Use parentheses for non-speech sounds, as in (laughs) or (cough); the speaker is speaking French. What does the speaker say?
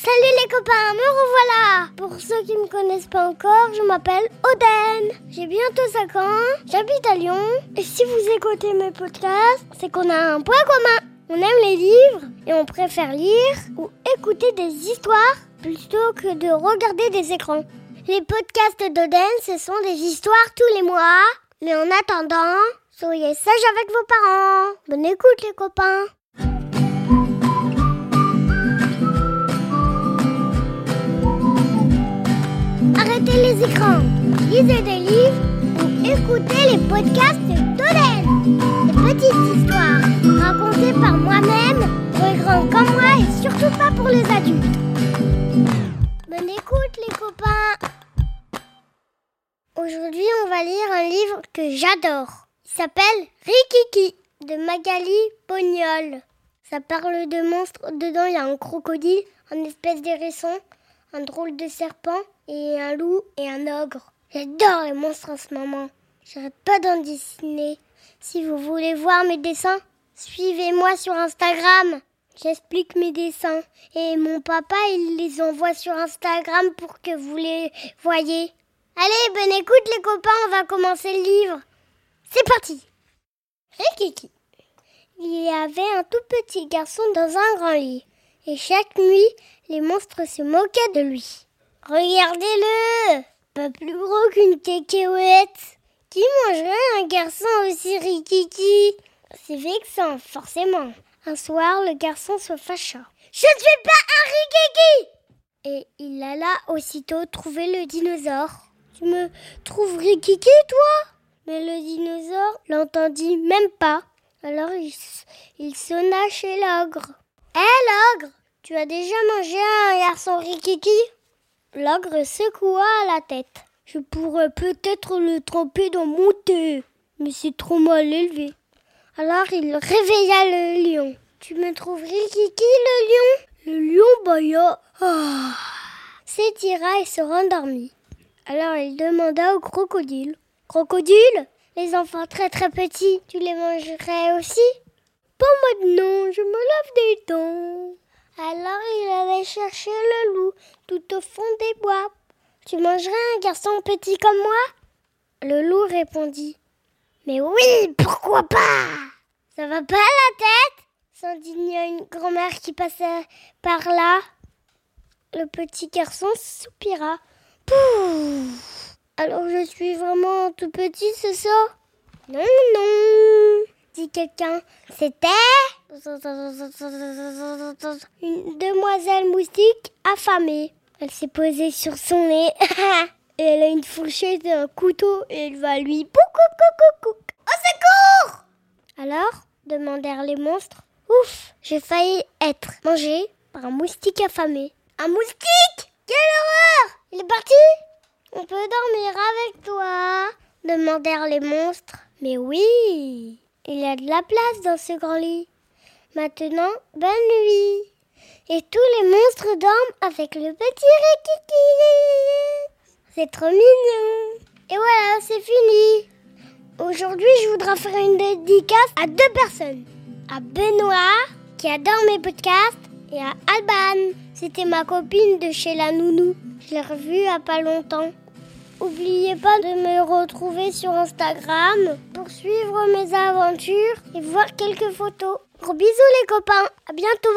Salut les copains, me revoilà Pour ceux qui ne me connaissent pas encore, je m'appelle Oden. J'ai bientôt 5 ans, j'habite à Lyon. Et si vous écoutez mes podcasts, c'est qu'on a un point commun. On aime les livres et on préfère lire ou écouter des histoires plutôt que de regarder des écrans. Les podcasts d'Oden, ce sont des histoires tous les mois. Mais en attendant, soyez sages avec vos parents. Bonne écoute les copains. Arrêtez les écrans, lisez des livres ou écoutez les podcasts d'Oden. Des petites histoires racontées par moi-même pour les grands comme moi et surtout pas pour les adultes. Bonne écoute les copains. Aujourd'hui, on va lire un livre que j'adore. Il s'appelle Rikiki de Magali Bognol. Ça parle de monstres. Dedans, il y a un crocodile, un espèce d'hérisson, un drôle de serpent et un loup et un ogre. J'adore les monstres en ce moment. J'arrête pas d'en dessiner. Si vous voulez voir mes dessins, suivez-moi sur Instagram. J'explique mes dessins et mon papa il les envoie sur Instagram pour que vous les voyez. Allez, bonne écoute les copains, on va commencer le livre. C'est parti. Rikiki. Il y avait un tout petit garçon dans un grand lit. Et chaque nuit, les monstres se moquaient de lui. Regardez-le Pas plus gros qu'une cacahuète. Qui mangerait un garçon aussi rikiki? C'est vexant, forcément. Un soir, le garçon se fâcha. Je ne suis pas un rikiki Et il alla aussitôt trouver le dinosaure. Tu me trouves rikiki, toi? Mais le dinosaure l'entendit même pas. Alors il, il sonna chez l'ogre. Hé l'ogre Tu as déjà mangé un garçon rikiki? L'ogre secoua la tête. Je pourrais peut-être le tremper dans mon thé, mais c'est trop mal élevé. Alors il réveilla le lion. Tu me trouves rikiki le lion? Le lion bâilla. Ah. S'étira et se rendormit. Alors il demanda au crocodile. Crocodile Les enfants très très petits, tu les mangerais aussi? Pas maintenant, je me lave des dents. Alors il allait chercher le loup tout au fond des bois. Tu mangerais un garçon petit comme moi? Le loup répondit. Mais oui, pourquoi pas? Ça va pas la tête? s'indigna une grand-mère qui passait par là. Le petit garçon soupira. Pouf Alors je suis vraiment tout petit, c'est ça? Non, non, dit quelqu'un. C'était une demoiselle moustique affamée. Elle s'est posée sur son nez. (laughs) et elle a une fourchette et un couteau et elle va lui coucou Au secours Alors demandèrent les monstres. Ouf, j'ai failli être mangé par un moustique affamé. Un moustique? Quelle horreur Il est parti On peut dormir avec toi demandèrent les monstres. Mais oui, il y a de la place dans ce grand lit. Maintenant, bonne nuit. Et tous les monstres dorment avec le petit Rikiki. C'est trop mignon. Et voilà, c'est fini. Aujourd'hui, je voudrais faire une dédicace à deux personnes. À Benoît, qui adore mes podcasts, et à Alban. C'était ma copine de chez la nounou. Je l'ai revue il pas longtemps. N'oubliez pas de me retrouver sur Instagram pour suivre mes aventures et voir quelques photos. Gros bisous les copains, à bientôt